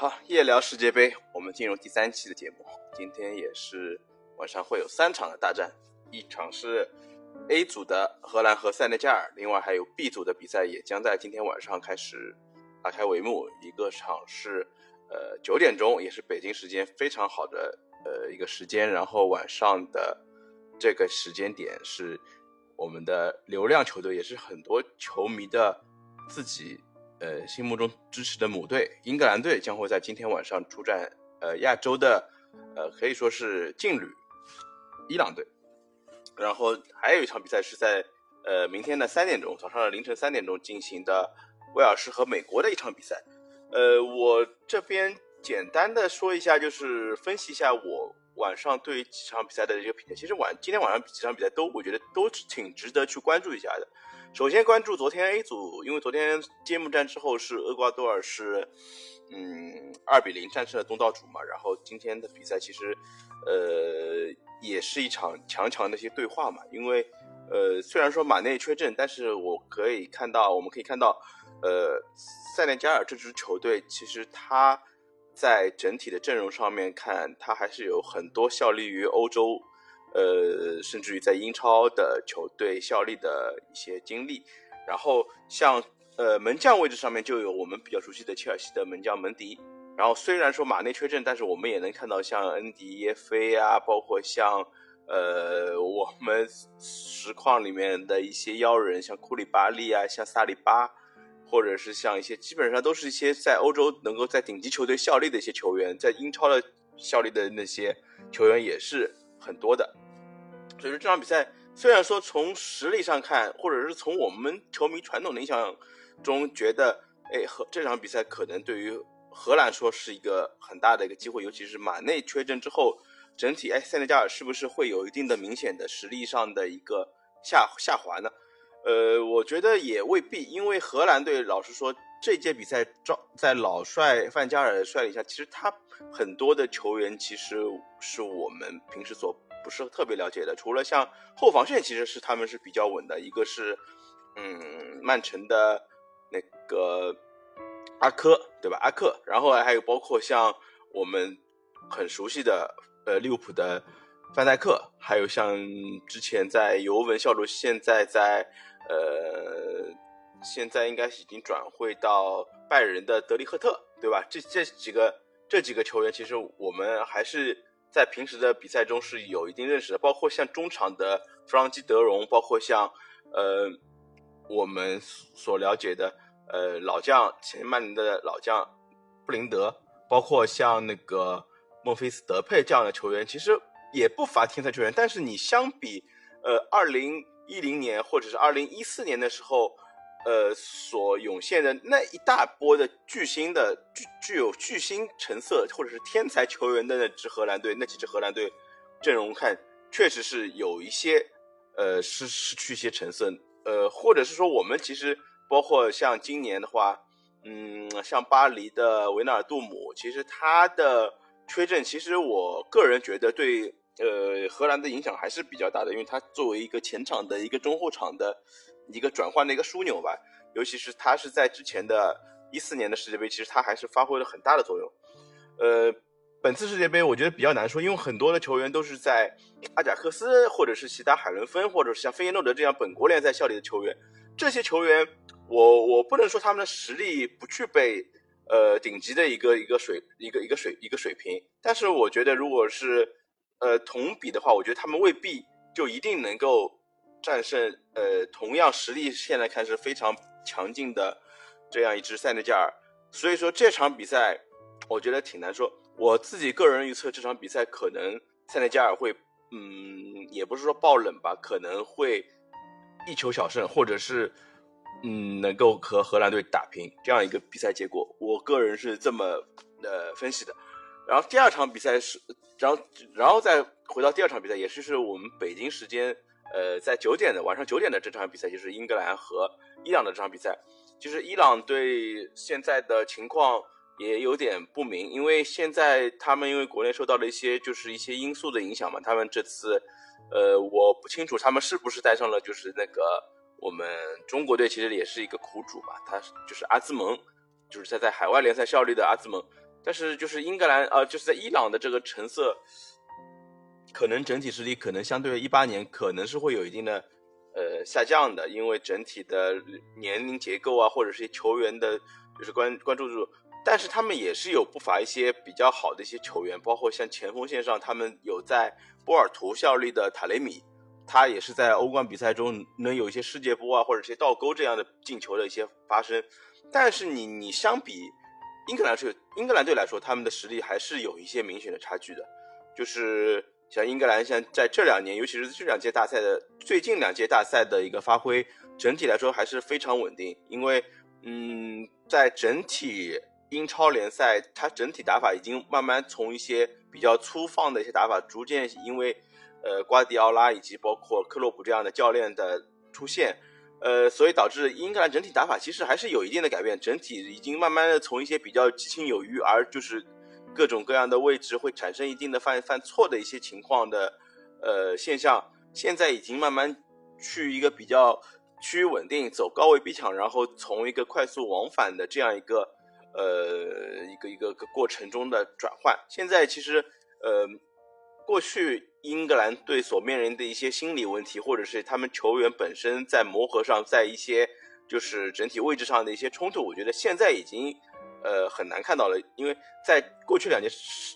好，夜聊世界杯，我们进入第三期的节目。今天也是晚上会有三场的大战，一场是 A 组的荷兰和塞内加尔，另外还有 B 组的比赛也将在今天晚上开始拉开帷幕。一个场是呃九点钟，也是北京时间非常好的呃一个时间，然后晚上的这个时间点是我们的流量球队，也是很多球迷的自己。呃，心目中支持的母队英格兰队将会在今天晚上出战呃亚洲的呃可以说是劲旅伊朗队，然后还有一场比赛是在呃明天的三点钟，早上的凌晨三点钟进行的威尔士和美国的一场比赛。呃，我这边简单的说一下，就是分析一下我晚上对于几场比赛的一个评价。其实晚今天晚上几场比赛都我觉得都挺值得去关注一下的。首先关注昨天 A 组，因为昨天揭幕战之后是厄瓜多尔是，嗯，二比零战胜了东道主嘛。然后今天的比赛其实，呃，也是一场强强的一些对话嘛。因为，呃，虽然说马内缺阵，但是我可以看到，我们可以看到，呃，塞内加尔这支球队其实他在整体的阵容上面看，他还是有很多效力于欧洲。呃，甚至于在英超的球队效力的一些经历，然后像呃门将位置上面就有我们比较熟悉的切尔西的门将门迪，然后虽然说马内缺阵，但是我们也能看到像恩迪耶菲啊，包括像呃我们实况里面的一些妖人，像库里巴利啊，像萨里巴，或者是像一些基本上都是一些在欧洲能够在顶级球队效力的一些球员，在英超的效力的那些球员也是很多的。所以说这场比赛虽然说从实力上看，或者是从我们球迷传统的印象中觉得，哎，和这场比赛可能对于荷兰说是一个很大的一个机会，尤其是马内缺阵之后，整体哎塞内加尔是不是会有一定的明显的实力上的一个下下滑呢？呃，我觉得也未必，因为荷兰队老实说这届比赛招在老帅范加尔的率领下，其实他很多的球员其实是我们平时所。不是特别了解的，除了像后防线，其实是他们是比较稳的。一个是，嗯，曼城的那个阿科，对吧？阿克，然后还有包括像我们很熟悉的呃利物浦的范戴克，还有像之前在尤文效力，现在在呃现在应该已经转会到拜仁的德里赫特，对吧？这这几个这几个球员，其实我们还是。在平时的比赛中是有一定认识的，包括像中场的弗朗基德容，包括像呃我们所了解的呃老将前曼联的老将布林德，包括像那个孟菲斯德佩这样的球员，其实也不乏天才球员。但是你相比呃二零一零年或者是二零一四年的时候。呃，所涌现的那一大波的巨星的具具有巨星成色或者是天才球员的那支荷兰队，那几支荷兰队阵容看确实是有一些呃失失去一些成色，呃，或者是说我们其实包括像今年的话，嗯，像巴黎的维纳尔杜姆，其实他的缺阵，其实我个人觉得对呃荷兰的影响还是比较大的，因为他作为一个前场的一个中后场的。一个转换的一个枢纽吧，尤其是他是在之前的一四年的世界杯，其实他还是发挥了很大的作用。呃，本次世界杯我觉得比较难说，因为很多的球员都是在阿贾克斯或者是其他海伦芬或者是像费耶诺德这样本国联赛效力的球员，这些球员我我不能说他们的实力不具备呃顶级的一个一个水一个一个水一个水平，但是我觉得如果是呃同比的话，我觉得他们未必就一定能够。战胜呃，同样实力现在看是非常强劲的这样一支塞内加尔，所以说这场比赛我觉得挺难说。我自己个人预测这场比赛可能塞内加尔会，嗯，也不是说爆冷吧，可能会一球小胜，或者是嗯能够和荷兰队打平这样一个比赛结果。我个人是这么呃分析的。然后第二场比赛是，然后然后再回到第二场比赛，也是是我们北京时间。呃，在九点的晚上九点的这场比赛就是英格兰和伊朗的这场比赛。其实伊朗对现在的情况也有点不明，因为现在他们因为国内受到了一些就是一些因素的影响嘛，他们这次，呃，我不清楚他们是不是带上了就是那个我们中国队其实也是一个苦主吧，他就是阿兹蒙，就是在在海外联赛效力的阿兹蒙，但是就是英格兰啊，就是在伊朗的这个成色，可能整体实力可能相对于一八年可能是会有一定的呃下降的，因为整体的年龄结构啊，或者是球员的，就是关关注度，但是他们也是有不乏一些比较好的一些球员，包括像前锋线上，他们有在波尔图效力的塔雷米，他也是在欧冠比赛中能有一些世界波啊，或者一些倒钩这样的进球的一些发生，但是你你相比。英格兰是英格兰队来说，他们的实力还是有一些明显的差距的。就是像英格兰，像在这两年，尤其是这两届大赛的最近两届大赛的一个发挥，整体来说还是非常稳定。因为，嗯，在整体英超联赛，它整体打法已经慢慢从一些比较粗放的一些打法，逐渐因为，呃，瓜迪奥拉以及包括克洛普这样的教练的出现。呃，所以导致英格兰整体打法其实还是有一定的改变，整体已经慢慢的从一些比较激情有余，而就是各种各样的位置会产生一定的犯犯错的一些情况的呃现象，现在已经慢慢去一个比较趋于稳定，走高位逼抢，然后从一个快速往返的这样一个呃一个一个过程中的转换。现在其实呃过去。英格兰队所面临的一些心理问题，或者是他们球员本身在磨合上，在一些就是整体位置上的一些冲突，我觉得现在已经呃很难看到了。因为在过去两届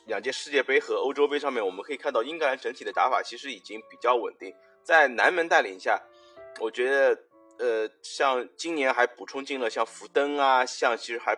两届世界杯和欧洲杯上面，我们可以看到英格兰整体的打法其实已经比较稳定。在南门带领下，我觉得呃像今年还补充进了像福登啊，像其实还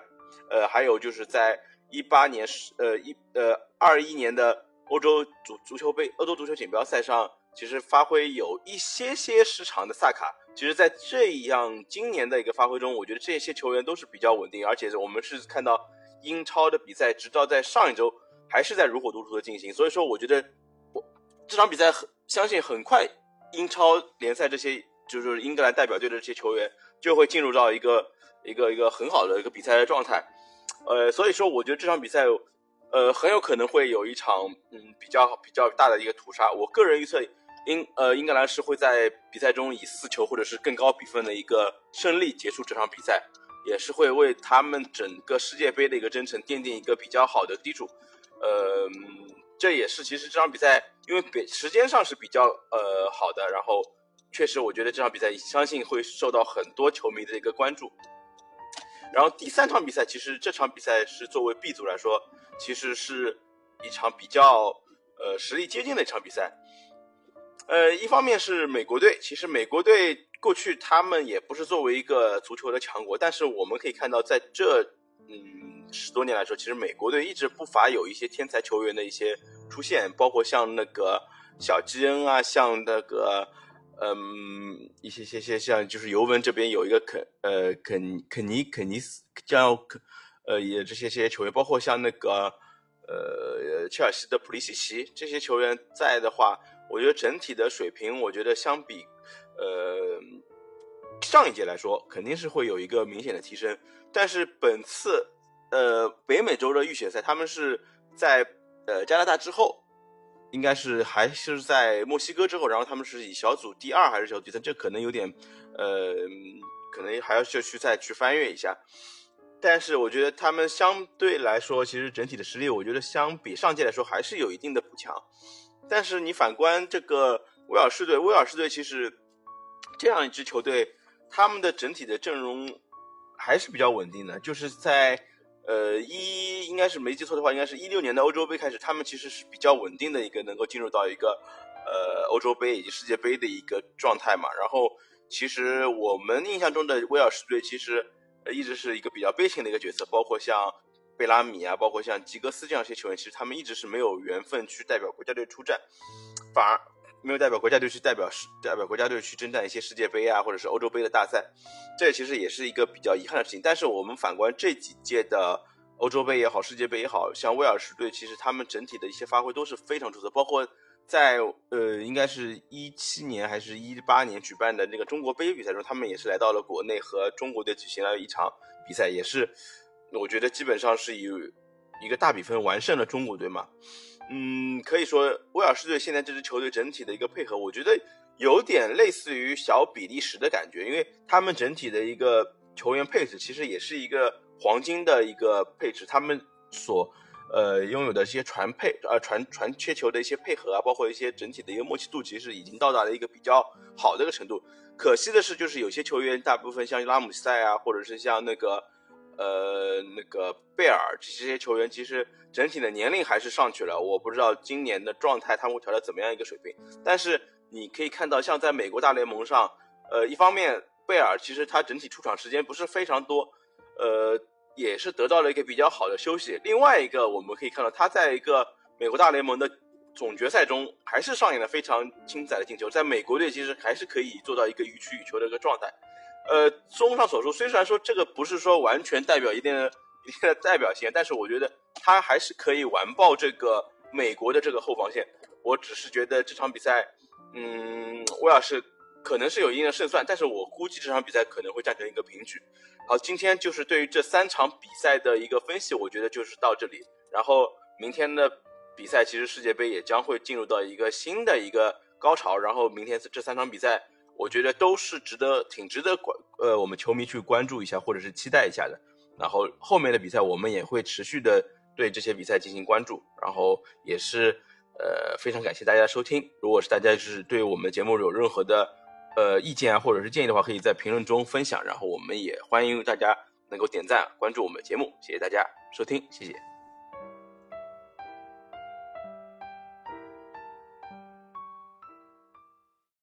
呃还有就是在一八年呃一呃二一年的。欧洲足足球杯、欧洲足球锦标赛上，其实发挥有一些些失常的萨卡，其实，在这样今年的一个发挥中，我觉得这些球员都是比较稳定，而且我们是看到英超的比赛，直到在上一周还是在如火如荼的进行。所以说，我觉得我这场比赛很相信很快，英超联赛这些就是英格兰代表队的这些球员就会进入到一个一个一个很好的一个比赛的状态。呃，所以说，我觉得这场比赛。呃，很有可能会有一场嗯比较比较大的一个屠杀。我个人预测，英呃英格兰是会在比赛中以四球或者是更高比分的一个胜利结束这场比赛，也是会为他们整个世界杯的一个征程奠定一个比较好的基础。呃，这也是其实这场比赛因为比时间上是比较呃好的，然后确实我觉得这场比赛相信会受到很多球迷的一个关注。然后第三场比赛，其实这场比赛是作为 B 组来说。其实是一场比较呃实力接近的一场比赛，呃，一方面是美国队，其实美国队过去他们也不是作为一个足球的强国，但是我们可以看到，在这嗯十多年来说，其实美国队一直不乏有一些天才球员的一些出现，包括像那个小基恩啊，像那个嗯一些些些像就是尤文这边有一个肯呃肯肯尼肯尼斯叫肯。呃，也这些些球员，包括像那个，呃，切尔西的普利西奇这些球员在的话，我觉得整体的水平，我觉得相比，呃，上一届来说，肯定是会有一个明显的提升。但是本次，呃，北美洲的预选赛，他们是在呃加拿大之后，应该是还是在墨西哥之后，然后他们是以小组第二还是小组第三，这可能有点，呃，可能还要就去再去翻阅一下。但是我觉得他们相对来说，其实整体的实力，我觉得相比上届来说还是有一定的补强。但是你反观这个威尔士队，威尔士队其实这样一支球队，他们的整体的阵容还是比较稳定的。就是在呃一应该是没记错的话，应该是一六年的欧洲杯开始，他们其实是比较稳定的一个能够进入到一个呃欧洲杯以及世界杯的一个状态嘛。然后其实我们印象中的威尔士队其实。一直是一个比较悲情的一个角色，包括像贝拉米啊，包括像吉格斯这样一些球员，其实他们一直是没有缘分去代表国家队出战，反而没有代表国家队去代表世代表国家队去征战一些世界杯啊，或者是欧洲杯的大赛，这其实也是一个比较遗憾的事情。但是我们反观这几届的欧洲杯也好，世界杯也好像威尔士队，其实他们整体的一些发挥都是非常出色，包括。在呃，应该是一七年还是一八年举办的那个中国杯比赛中，他们也是来到了国内和中国队举行了一场比赛，也是我觉得基本上是以一个大比分完胜了中国队嘛。嗯，可以说威尔士队现在这支球队整体的一个配合，我觉得有点类似于小比利时的感觉，因为他们整体的一个球员配置其实也是一个黄金的一个配置，他们所呃拥有的一些传配呃传传切球的一些配合啊，包括一些整体的一个默契度，其实已经到达了一个比较好的一个程度。可惜的是，就是有些球员，大部分像拉姆塞啊，或者是像那个呃那个贝尔这些球员，其实整体的年龄还是上去了。我不知道今年的状态他们会调到怎么样一个水平。但是你可以看到，像在美国大联盟上，呃，一方面贝尔其实他整体出场时间不是非常多，呃，也是得到了一个比较好的休息。另外一个，我们可以看到他在一个美国大联盟的。总决赛中还是上演了非常精彩的进球，在美国队其实还是可以做到一个予取予求的一个状态。呃，综上所述，虽然说这个不是说完全代表一定的一定的代表性，但是我觉得他还是可以完爆这个美国的这个后防线。我只是觉得这场比赛，嗯，威尔士可能是有一定的胜算，但是我估计这场比赛可能会战成一个平局。好，今天就是对于这三场比赛的一个分析，我觉得就是到这里。然后明天的。比赛其实世界杯也将会进入到一个新的一个高潮，然后明天这三场比赛，我觉得都是值得挺值得关呃我们球迷去关注一下或者是期待一下的。然后后面的比赛我们也会持续的对这些比赛进行关注，然后也是呃非常感谢大家收听。如果是大家就是对我们节目有任何的呃意见啊或者是建议的话，可以在评论中分享，然后我们也欢迎大家能够点赞关注我们的节目。谢谢大家收听，谢谢。